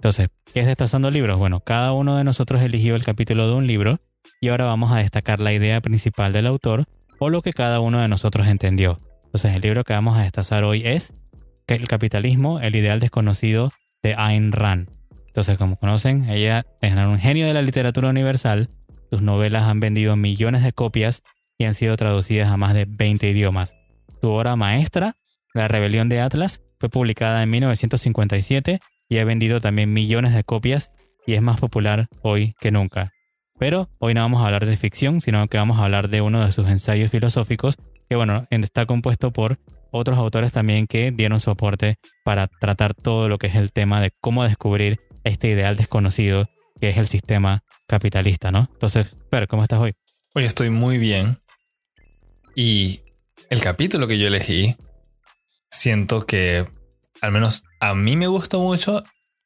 Entonces, ¿qué es Destazando Libros? Bueno, cada uno de nosotros eligió el capítulo de un libro y ahora vamos a destacar la idea principal del autor o lo que cada uno de nosotros entendió. Entonces, el libro que vamos a destazar hoy es El capitalismo, el ideal desconocido de Ayn Rand. Entonces, como conocen, ella es un genio de la literatura universal. Sus novelas han vendido millones de copias y han sido traducidas a más de 20 idiomas. Su obra maestra, La rebelión de Atlas, fue publicada en 1957 y ha vendido también millones de copias y es más popular hoy que nunca. Pero hoy no vamos a hablar de ficción, sino que vamos a hablar de uno de sus ensayos filosóficos, que bueno, está compuesto por otros autores también que dieron su aporte para tratar todo lo que es el tema de cómo descubrir este ideal desconocido que es el sistema capitalista, ¿no? Entonces, Fer, ¿cómo estás hoy? Hoy estoy muy bien. Y el capítulo que yo elegí, siento que al menos a mí me gustó mucho,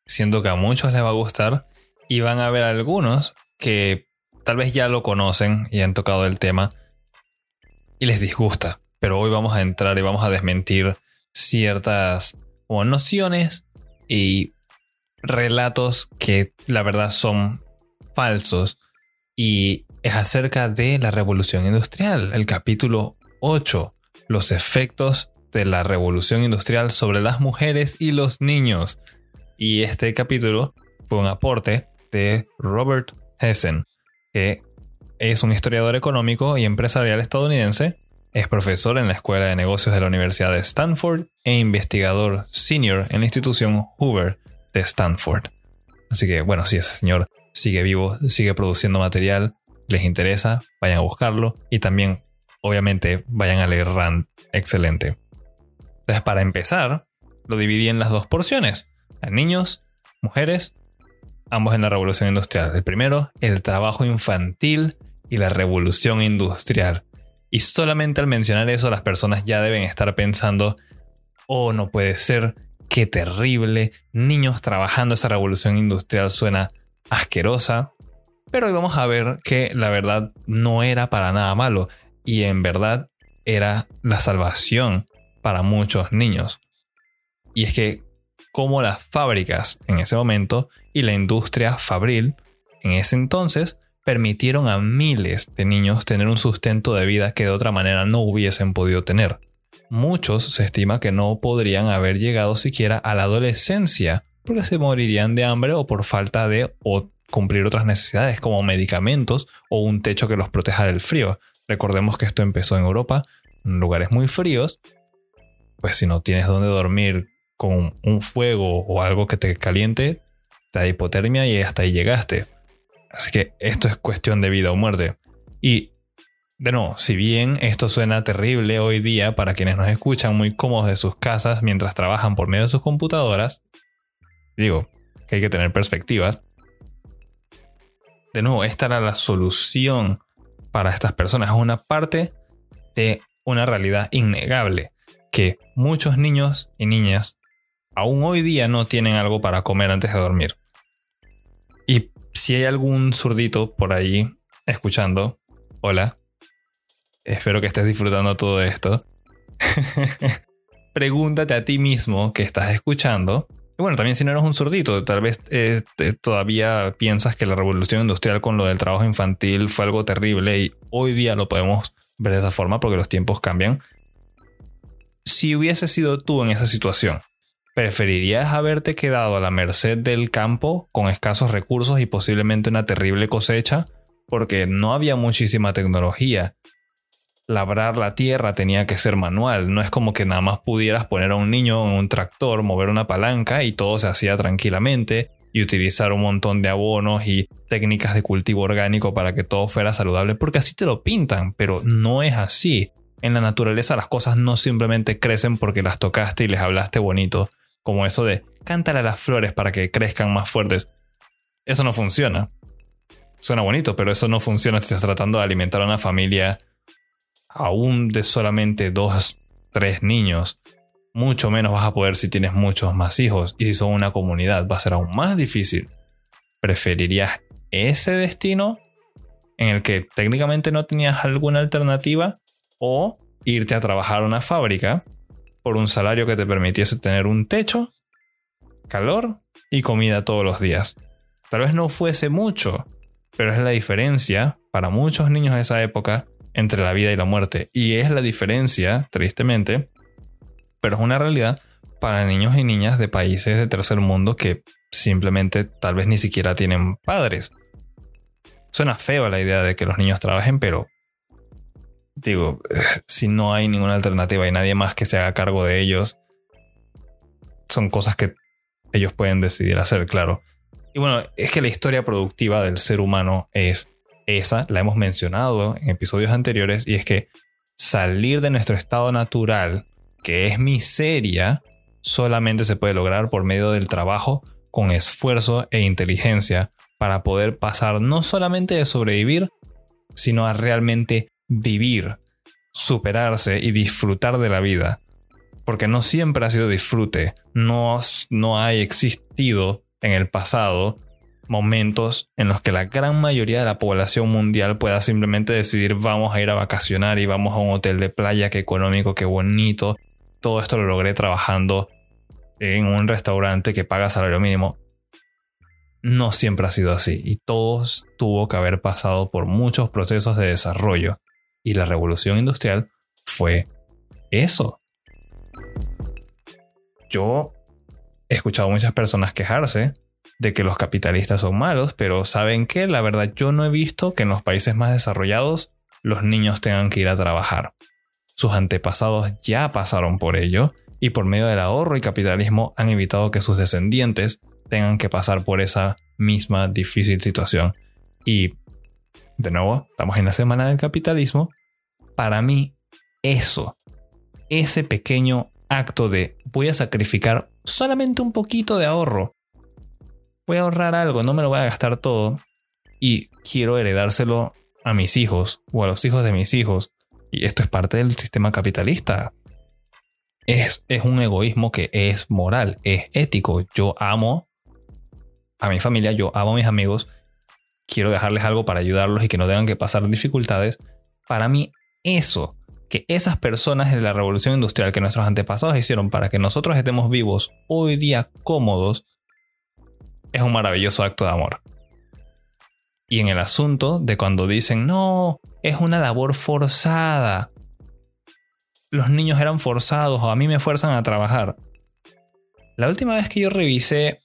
siento que a muchos les va a gustar y van a ver algunos que tal vez ya lo conocen y han tocado el tema y les disgusta. Pero hoy vamos a entrar y vamos a desmentir ciertas nociones y relatos que la verdad son falsos y es acerca de la revolución industrial, el capítulo 8, los efectos de la revolución industrial sobre las mujeres y los niños. Y este capítulo fue un aporte de Robert Hessen, que es un historiador económico y empresarial estadounidense, es profesor en la Escuela de Negocios de la Universidad de Stanford e investigador senior en la institución Hoover de Stanford. Así que bueno, si ese señor sigue vivo, sigue produciendo material, les interesa, vayan a buscarlo y también obviamente vayan a leer Rand, excelente. Entonces, para empezar, lo dividí en las dos porciones: a niños, mujeres, ambos en la revolución industrial. El primero, el trabajo infantil y la revolución industrial. Y solamente al mencionar eso, las personas ya deben estar pensando: oh, no puede ser, qué terrible, niños trabajando esa revolución industrial suena asquerosa. Pero hoy vamos a ver que la verdad no era para nada malo y en verdad era la salvación para muchos niños. Y es que como las fábricas en ese momento y la industria fabril en ese entonces permitieron a miles de niños tener un sustento de vida que de otra manera no hubiesen podido tener. Muchos se estima que no podrían haber llegado siquiera a la adolescencia porque se morirían de hambre o por falta de o cumplir otras necesidades como medicamentos o un techo que los proteja del frío. Recordemos que esto empezó en Europa, en lugares muy fríos, pues si no tienes dónde dormir con un fuego o algo que te caliente, te da hipotermia y hasta ahí llegaste. Así que esto es cuestión de vida o muerte. Y de nuevo, si bien esto suena terrible hoy día para quienes nos escuchan muy cómodos de sus casas mientras trabajan por medio de sus computadoras, digo que hay que tener perspectivas. De nuevo, esta era la solución para estas personas. Es una parte de una realidad innegable que muchos niños y niñas aún hoy día no tienen algo para comer antes de dormir. Y si hay algún zurdito por ahí escuchando, hola, espero que estés disfrutando todo esto. Pregúntate a ti mismo que estás escuchando. Y bueno, también si no eres un zurdito, tal vez eh, todavía piensas que la revolución industrial con lo del trabajo infantil fue algo terrible y hoy día lo podemos ver de esa forma porque los tiempos cambian si hubiese sido tú en esa situación, ¿preferirías haberte quedado a la merced del campo con escasos recursos y posiblemente una terrible cosecha? Porque no había muchísima tecnología. Labrar la tierra tenía que ser manual, no es como que nada más pudieras poner a un niño en un tractor, mover una palanca y todo se hacía tranquilamente y utilizar un montón de abonos y técnicas de cultivo orgánico para que todo fuera saludable, porque así te lo pintan, pero no es así en la naturaleza las cosas no simplemente crecen porque las tocaste y les hablaste bonito, como eso de cántale a las flores para que crezcan más fuertes. Eso no funciona. Suena bonito, pero eso no funciona si estás tratando de alimentar a una familia aún de solamente dos, tres niños. Mucho menos vas a poder si tienes muchos más hijos. Y si son una comunidad, va a ser aún más difícil. ¿Preferirías ese destino en el que técnicamente no tenías alguna alternativa o irte a trabajar a una fábrica por un salario que te permitiese tener un techo, calor y comida todos los días. Tal vez no fuese mucho, pero es la diferencia para muchos niños de esa época entre la vida y la muerte. Y es la diferencia, tristemente, pero es una realidad para niños y niñas de países de tercer mundo que simplemente tal vez ni siquiera tienen padres. Suena feo la idea de que los niños trabajen, pero digo, si no hay ninguna alternativa y nadie más que se haga cargo de ellos, son cosas que ellos pueden decidir hacer, claro. Y bueno, es que la historia productiva del ser humano es esa, la hemos mencionado en episodios anteriores, y es que salir de nuestro estado natural, que es miseria, solamente se puede lograr por medio del trabajo con esfuerzo e inteligencia para poder pasar no solamente de sobrevivir, sino a realmente vivir, superarse y disfrutar de la vida. Porque no siempre ha sido disfrute, no, no ha existido en el pasado momentos en los que la gran mayoría de la población mundial pueda simplemente decidir vamos a ir a vacacionar y vamos a un hotel de playa, qué económico, qué bonito. Todo esto lo logré trabajando en un restaurante que paga salario mínimo. No siempre ha sido así y todo tuvo que haber pasado por muchos procesos de desarrollo. Y la revolución industrial fue eso. Yo he escuchado muchas personas quejarse de que los capitalistas son malos, pero ¿saben qué? La verdad yo no he visto que en los países más desarrollados los niños tengan que ir a trabajar. Sus antepasados ya pasaron por ello y por medio del ahorro y capitalismo han evitado que sus descendientes tengan que pasar por esa misma difícil situación. Y de nuevo, estamos en la semana del capitalismo. Para mí, eso, ese pequeño acto de voy a sacrificar solamente un poquito de ahorro voy a ahorrar algo, no me lo voy a gastar todo y quiero heredárselo a mis hijos o a los hijos de mis hijos. Y esto es parte del sistema capitalista. Es, es un egoísmo que es moral, es ético. Yo amo a mi familia, yo amo a mis amigos, quiero dejarles algo para ayudarlos y que no tengan que pasar dificultades. Para mí, eso, que esas personas de la revolución industrial que nuestros antepasados hicieron para que nosotros estemos vivos hoy día cómodos, es un maravilloso acto de amor. Y en el asunto de cuando dicen, no, es una labor forzada. Los niños eran forzados o a mí me fuerzan a trabajar. La última vez que yo revisé,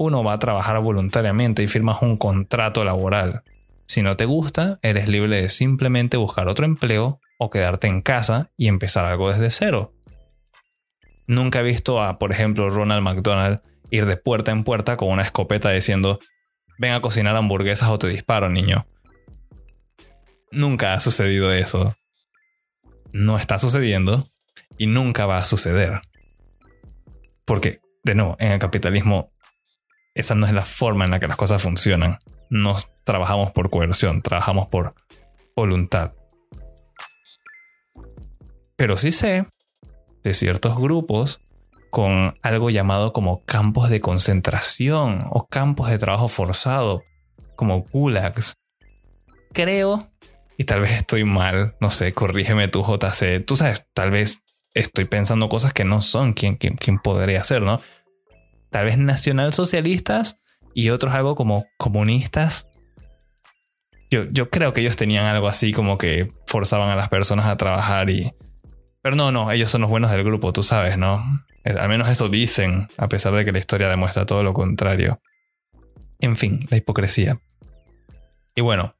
uno va a trabajar voluntariamente y firmas un contrato laboral. Si no te gusta, eres libre de simplemente buscar otro empleo o quedarte en casa y empezar algo desde cero. Nunca he visto a, por ejemplo, Ronald McDonald ir de puerta en puerta con una escopeta diciendo, ven a cocinar hamburguesas o te disparo, niño. Nunca ha sucedido eso. No está sucediendo y nunca va a suceder. Porque, de nuevo, en el capitalismo, esa no es la forma en la que las cosas funcionan. No trabajamos por coerción, trabajamos por voluntad. Pero sí sé de ciertos grupos con algo llamado como campos de concentración o campos de trabajo forzado, como gulags. Creo, y tal vez estoy mal, no sé, corrígeme tú JC, tú sabes, tal vez estoy pensando cosas que no son quien, podría ser, ¿no? Tal vez nacionalsocialistas y otros algo como comunistas. Yo, yo creo que ellos tenían algo así como que forzaban a las personas a trabajar y... Pero no, no, ellos son los buenos del grupo, tú sabes, ¿no? Al menos eso dicen, a pesar de que la historia demuestra todo lo contrario. En fin, la hipocresía. Y bueno,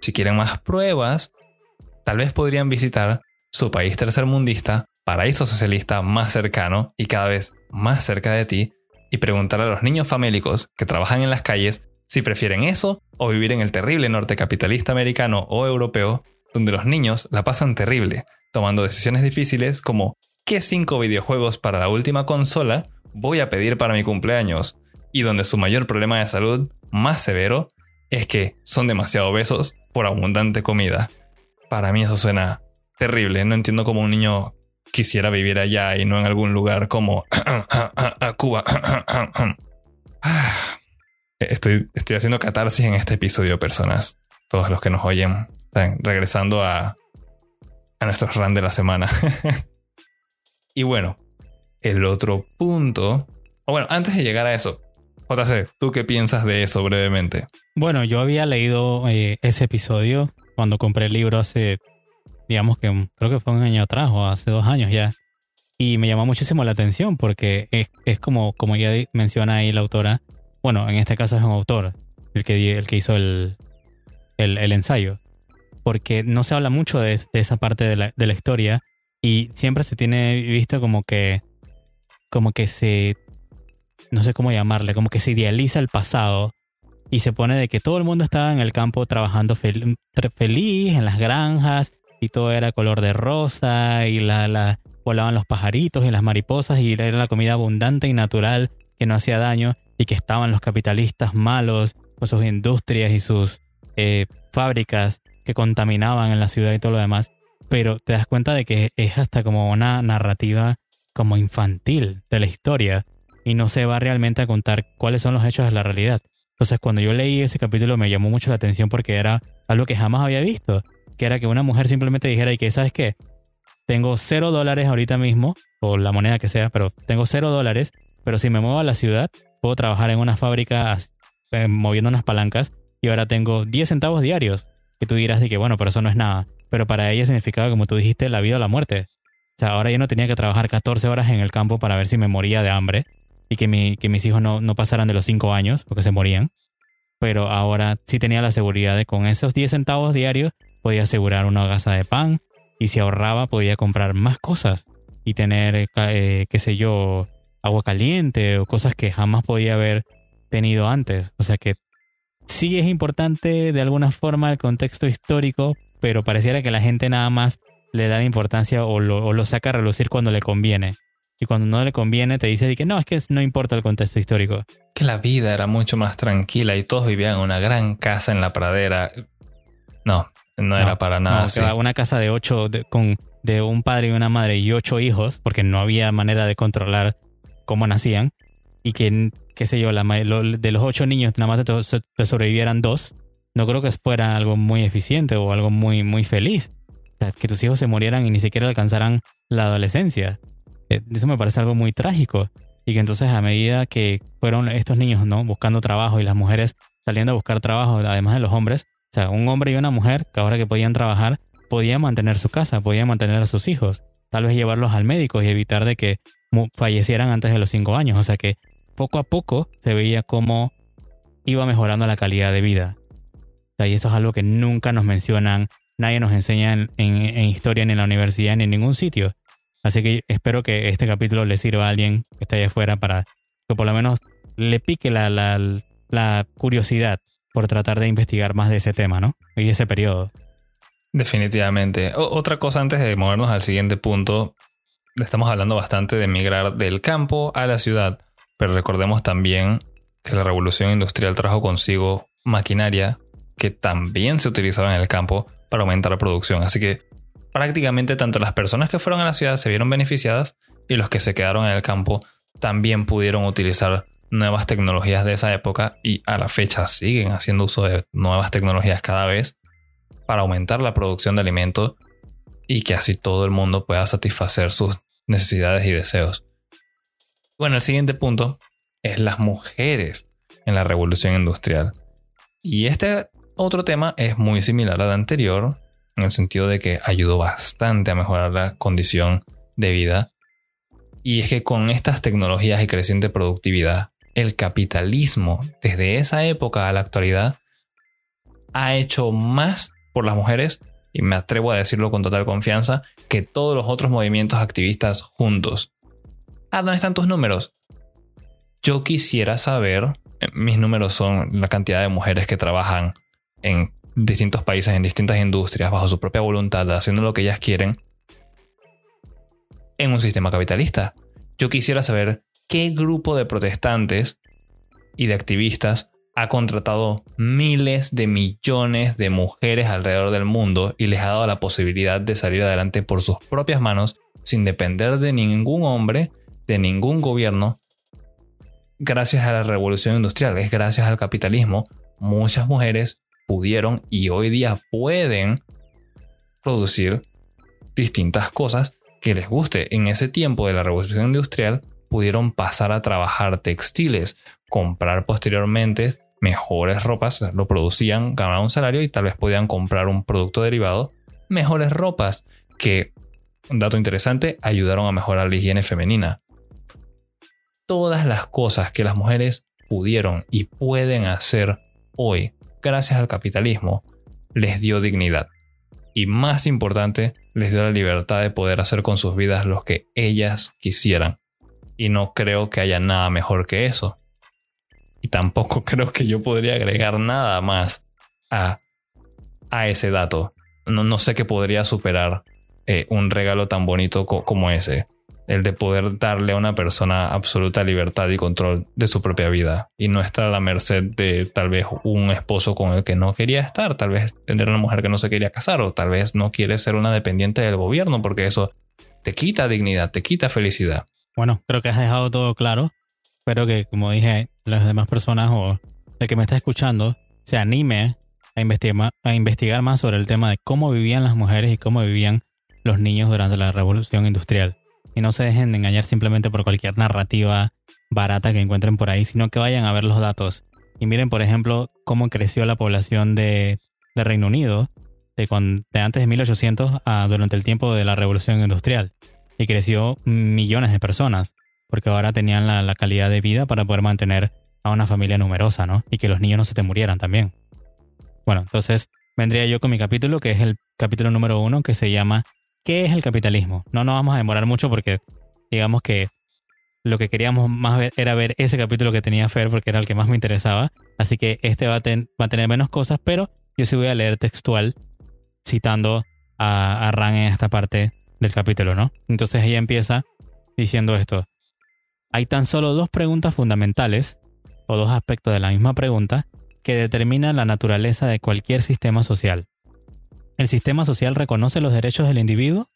si quieren más pruebas, tal vez podrían visitar su país tercermundista, paraíso socialista más cercano y cada vez más cerca de ti, y preguntar a los niños famélicos que trabajan en las calles si prefieren eso o vivir en el terrible norte capitalista americano o europeo, donde los niños la pasan terrible, tomando decisiones difíciles como ¿Qué cinco videojuegos para la última consola voy a pedir para mi cumpleaños? y donde su mayor problema de salud más severo es que son demasiado obesos por abundante comida. Para mí eso suena terrible. No entiendo cómo un niño quisiera vivir allá y no en algún lugar como Cuba. Estoy, estoy haciendo catarsis en este episodio, personas. Todos los que nos oyen. Regresando a, a nuestro run de la semana. y bueno, el otro punto. Bueno, antes de llegar a eso, JC, ¿tú qué piensas de eso brevemente? Bueno, yo había leído eh, ese episodio cuando compré el libro hace, digamos que creo que fue un año atrás o hace dos años ya. Y me llamó muchísimo la atención porque es, es como, como ya menciona ahí la autora, bueno, en este caso es un autor el que, el que hizo el, el, el ensayo, porque no se habla mucho de, esa parte de la, de la historia y siempre se tiene visto como que como que se no sé cómo llamarle, como que se idealiza el pasado y se pone de que todo el mundo estaba en el campo trabajando feliz en las granjas y todo era color de rosa y la, la, volaban los pajaritos y las mariposas y era la comida abundante y natural que no hacía daño y que estaban los capitalistas malos con sus industrias y sus eh, fábricas que contaminaban en la ciudad y todo lo demás. Pero te das cuenta de que es hasta como una narrativa como infantil de la historia y no se va realmente a contar cuáles son los hechos de la realidad. Entonces cuando yo leí ese capítulo me llamó mucho la atención porque era algo que jamás había visto, que era que una mujer simplemente dijera y que, ¿sabes qué? Tengo cero dólares ahorita mismo, o la moneda que sea, pero tengo cero dólares, pero si me muevo a la ciudad, puedo trabajar en una fábrica eh, moviendo unas palancas y ahora tengo 10 centavos diarios. Y tú dirás de que, bueno, pero eso no es nada. Pero para ella significaba, como tú dijiste, la vida o la muerte. O sea, ahora yo no tenía que trabajar 14 horas en el campo para ver si me moría de hambre y que, mi, que mis hijos no, no pasaran de los 5 años porque se morían. Pero ahora sí tenía la seguridad de con esos 10 centavos diarios podía asegurar una gasa de pan y si ahorraba podía comprar más cosas y tener, eh, qué sé yo, agua caliente o cosas que jamás podía haber tenido antes. O sea que sí es importante de alguna forma el contexto histórico, pero pareciera que la gente nada más le da la importancia o lo, o lo saca a relucir cuando le conviene. Y cuando no le conviene te dice que no, es que no importa el contexto histórico. Que la vida era mucho más tranquila y todos vivían en una gran casa en la pradera. No, no, era para nada. No, Una casa de ocho, de, con, de un padre y una madre y ocho hijos, porque no había manera de controlar cómo nacían. Y que, qué sé yo, la, de los ocho niños nada más te, te sobrevivieran dos. No creo que fuera algo muy eficiente o algo muy, muy feliz. O sea, que tus hijos se murieran y ni siquiera alcanzaran la adolescencia. Eh, eso me parece algo muy trágico. Y que entonces a medida que fueron estos niños, ¿no? Buscando trabajo y las mujeres saliendo a buscar trabajo, además de los hombres, o sea, un hombre y una mujer que ahora que podían trabajar, podían mantener su casa, podían mantener a sus hijos, tal vez llevarlos al médico y evitar de que fallecieran antes de los cinco años. O sea que poco a poco se veía cómo iba mejorando la calidad de vida. y eso es algo que nunca nos mencionan, nadie nos enseña en, en historia ni en la universidad ni en ningún sitio. Así que espero que este capítulo le sirva a alguien que está allá afuera para que por lo menos le pique la, la, la curiosidad por tratar de investigar más de ese tema, ¿no? Y ese periodo. Definitivamente. otra cosa antes de movernos al siguiente punto, estamos hablando bastante de migrar del campo a la ciudad, pero recordemos también que la revolución industrial trajo consigo maquinaria que también se utilizaba en el campo para aumentar la producción. Así que prácticamente tanto las personas que fueron a la ciudad se vieron beneficiadas y los que se quedaron en el campo también pudieron utilizar nuevas tecnologías de esa época y a la fecha siguen haciendo uso de nuevas tecnologías cada vez para aumentar la producción de alimentos y que así todo el mundo pueda satisfacer sus necesidades y deseos. Bueno, el siguiente punto es las mujeres en la revolución industrial. Y este otro tema es muy similar al anterior, en el sentido de que ayudó bastante a mejorar la condición de vida. Y es que con estas tecnologías y creciente productividad, el capitalismo desde esa época a la actualidad ha hecho más por las mujeres, y me atrevo a decirlo con total confianza, que todos los otros movimientos activistas juntos. Ah, ¿dónde están tus números? Yo quisiera saber, eh, mis números son la cantidad de mujeres que trabajan en distintos países, en distintas industrias, bajo su propia voluntad, haciendo lo que ellas quieren, en un sistema capitalista. Yo quisiera saber qué grupo de protestantes y de activistas, ha contratado miles de millones de mujeres alrededor del mundo y les ha dado la posibilidad de salir adelante por sus propias manos sin depender de ningún hombre, de ningún gobierno. Gracias a la revolución industrial, es gracias al capitalismo, muchas mujeres pudieron y hoy día pueden producir distintas cosas que les guste. En ese tiempo de la revolución industrial pudieron pasar a trabajar textiles, comprar posteriormente mejores ropas, lo producían, ganaban un salario y tal vez podían comprar un producto derivado, mejores ropas que, un dato interesante, ayudaron a mejorar la higiene femenina. Todas las cosas que las mujeres pudieron y pueden hacer hoy, gracias al capitalismo, les dio dignidad. Y más importante, les dio la libertad de poder hacer con sus vidas lo que ellas quisieran. Y no creo que haya nada mejor que eso. Y tampoco creo que yo podría agregar nada más a, a ese dato. No, no sé qué podría superar eh, un regalo tan bonito como ese. El de poder darle a una persona absoluta libertad y control de su propia vida y no estar a la merced de tal vez un esposo con el que no quería estar, tal vez tener una mujer que no se quería casar o tal vez no quiere ser una dependiente del gobierno porque eso te quita dignidad, te quita felicidad. Bueno, creo que has dejado todo claro. Espero que, como dije, las demás personas o el que me está escuchando se anime a investigar, a investigar más sobre el tema de cómo vivían las mujeres y cómo vivían los niños durante la revolución industrial. Y no se dejen de engañar simplemente por cualquier narrativa barata que encuentren por ahí, sino que vayan a ver los datos. Y miren, por ejemplo, cómo creció la población de, Reino Unido de, de, antes de 1800 a durante el tiempo de la revolución industrial. Y creció millones de personas porque ahora tenían la, calidad de vida para poder mantener a una familia numerosa, ¿no? Y que los niños no se te murieran también. Bueno, entonces vendría yo con mi capítulo, que es el capítulo número uno, que se llama ¿Qué es el capitalismo? No nos vamos a demorar mucho porque digamos que lo que queríamos más ver era ver ese capítulo que tenía Fer porque era el que más me interesaba. Así que este va a, tener menos cosas, pero yo sí voy a leer textual citando a, a Ran en esta parte del capítulo, ¿no? Entonces ella empieza diciendo esto. Hay tan solo dos preguntas fundamentales, o dos aspectos de la misma pregunta, que determinan la naturaleza de cualquier sistema social. El sistema social reconoce los derechos del individuo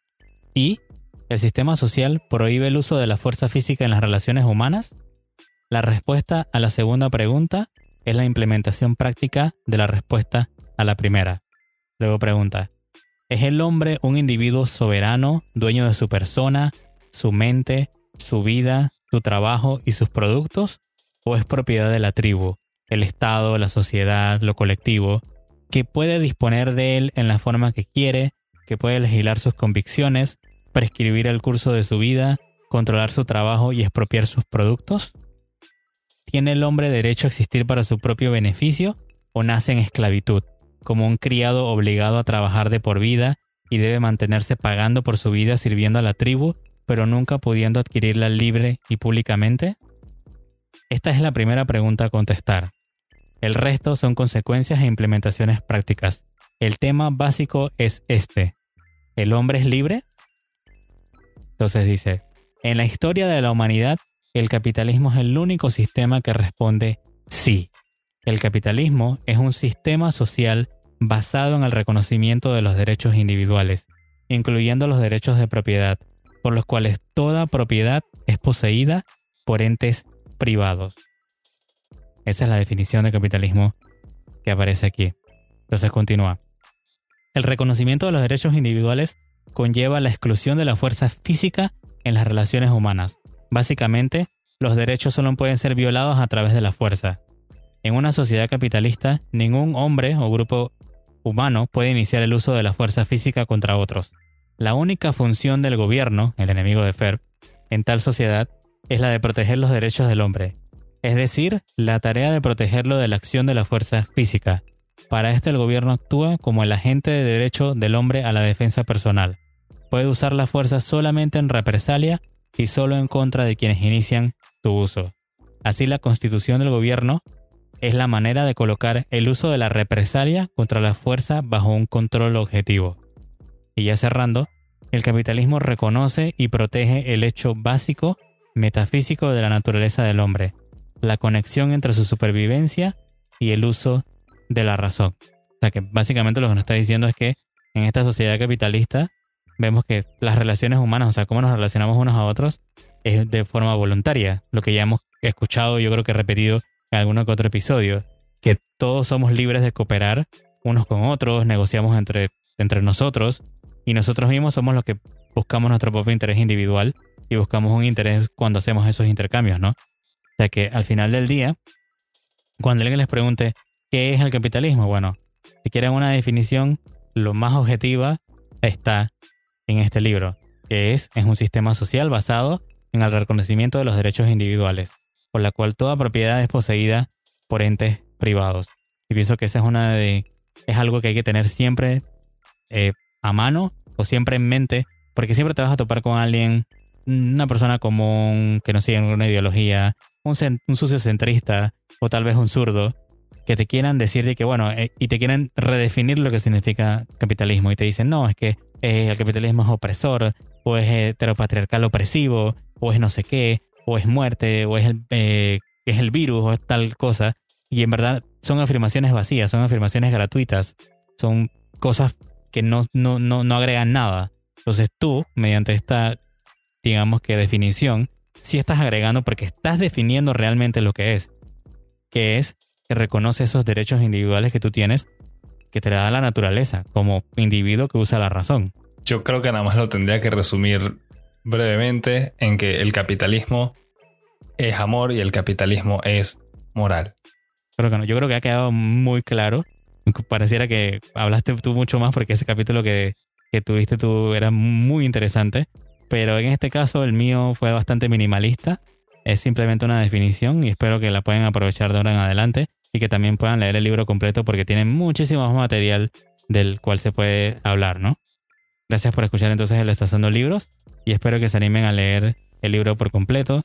y el sistema social prohíbe el uso de la fuerza física en las relaciones humanas. La respuesta a la segunda pregunta es la implementación práctica de la respuesta a la primera. Luego pregunta, ¿es el hombre un individuo soberano, dueño de su persona, su mente, su vida, su trabajo y sus productos? ¿O es propiedad de la tribu, el Estado, la sociedad, lo colectivo, que puede disponer de él en la forma que quiere, que puede legislar sus convicciones, prescribir el curso de su vida, controlar su trabajo y expropiar sus productos? ¿Tiene el hombre derecho a existir para su propio beneficio o nace en esclavitud, como un criado obligado a trabajar de por vida y debe mantenerse pagando por su vida sirviendo a la tribu pero nunca pudiendo adquirirla libre y públicamente? Esta es la primera pregunta a contestar. El resto son consecuencias e implementaciones prácticas. El tema básico es este. ¿El hombre es libre? Entonces dice, en la historia de la humanidad, el capitalismo es el único sistema que responde sí. El capitalismo es un sistema social basado en el reconocimiento de los derechos individuales, incluyendo los derechos de propiedad, por los cuales toda propiedad es poseída por entes privados. Esa es la definición de capitalismo que aparece aquí. Entonces continúa. El reconocimiento de los derechos individuales conlleva la exclusión de la fuerza física en las relaciones humanas. Básicamente, los derechos solo pueden ser violados a través de la fuerza. En una sociedad capitalista, ningún hombre o grupo humano puede iniciar el uso de la fuerza física contra otros. La única función del gobierno, el enemigo de Ferb, en tal sociedad es la de proteger los derechos del hombre, es decir, la tarea de protegerlo de la acción de la fuerza física. Para esto el gobierno actúa como el agente de derecho del hombre a la defensa personal. Puede usar la fuerza solamente en represalia y solo en contra de quienes inician su uso. Así la constitución del gobierno es la manera de colocar el uso de la represalia contra la fuerza bajo un control objetivo. Y ya cerrando, el capitalismo reconoce y protege el hecho básico metafísico de la naturaleza del hombre, la conexión entre su supervivencia y el uso de la razón. O sea que básicamente lo que nos está diciendo es que en esta sociedad capitalista vemos que las relaciones humanas, o sea, cómo nos relacionamos unos a otros, es de forma voluntaria. Lo que ya hemos escuchado, yo creo que repetido en alguno que otro episodio, que todos somos libres de cooperar unos con otros, negociamos entre, entre nosotros y nosotros mismos somos los que buscamos nuestro propio interés individual y buscamos un interés cuando hacemos esos intercambios, ¿no? O sea que al final del día, cuando alguien les pregunte qué es el capitalismo, bueno, si quieren una definición, lo más objetiva está en este libro, que es, es un sistema social basado en el reconocimiento de los derechos individuales, por la cual toda propiedad es poseída por entes privados. Y pienso que esa es una de es algo que hay que tener siempre eh, a mano o siempre en mente, porque siempre te vas a topar con alguien, una persona común que no sigue ninguna ideología, un, un sucio centrista o tal vez un zurdo, que te quieran decir de que, bueno, eh, y te quieren redefinir lo que significa capitalismo y te dicen, no, es que eh, el capitalismo es opresor, o es heteropatriarcal opresivo, o es no sé qué, o es muerte, o es el, es el virus, o es tal cosa. Y en verdad son afirmaciones vacías, son afirmaciones gratuitas, son cosas que no, no, no, no agregan nada. Entonces tú, mediante esta, digamos que definición, sí estás agregando porque estás definiendo realmente lo que es, que es que reconoce esos derechos individuales que tú tienes, que te da la naturaleza como individuo que usa la razón. Yo creo que nada más lo tendría que resumir brevemente en que el capitalismo es amor y el capitalismo es moral. Pero que yo creo que ha quedado muy claro. Pareciera que hablaste tú mucho más porque ese capítulo que, que tuviste tú era muy interesante. Pero en este caso el mío fue bastante minimalista. Es simplemente una definición y espero que la puedan aprovechar de ahora en adelante y que también puedan leer el libro completo porque tiene muchísimo más material del cual se puede hablar, ¿no? Gracias por escuchar entonces el Estacionando Libros y espero que se animen a leer el libro por completo.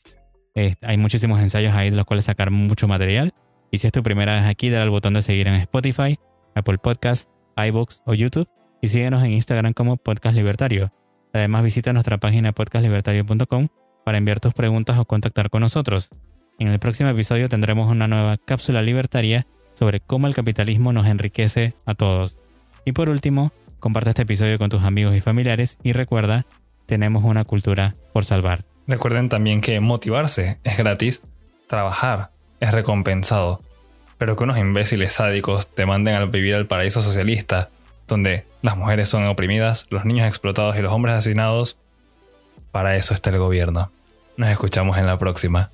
hay muchísimos ensayos ahí de los cuales sacar mucho material y si es tu primera vez aquí, dale al botón de seguir en Spotify, Apple Podcasts, iBooks o YouTube y síguenos en Instagram como Podcast Libertario. Además, visita nuestra página podcastlibertario.com para enviar tus preguntas o contactar con nosotros. En el próximo episodio tendremos una nueva cápsula libertaria sobre cómo el capitalismo nos enriquece a todos. Y por último, comparte este episodio con tus amigos y familiares y recuerda, tenemos una cultura por salvar. Recuerden también que motivarse es gratis, trabajar es recompensado, pero que unos imbéciles sádicos te manden a vivir al paraíso socialista, donde las mujeres son oprimidas, los niños explotados y los hombres asesinados, para eso está el gobierno. Nos escuchamos en la próxima.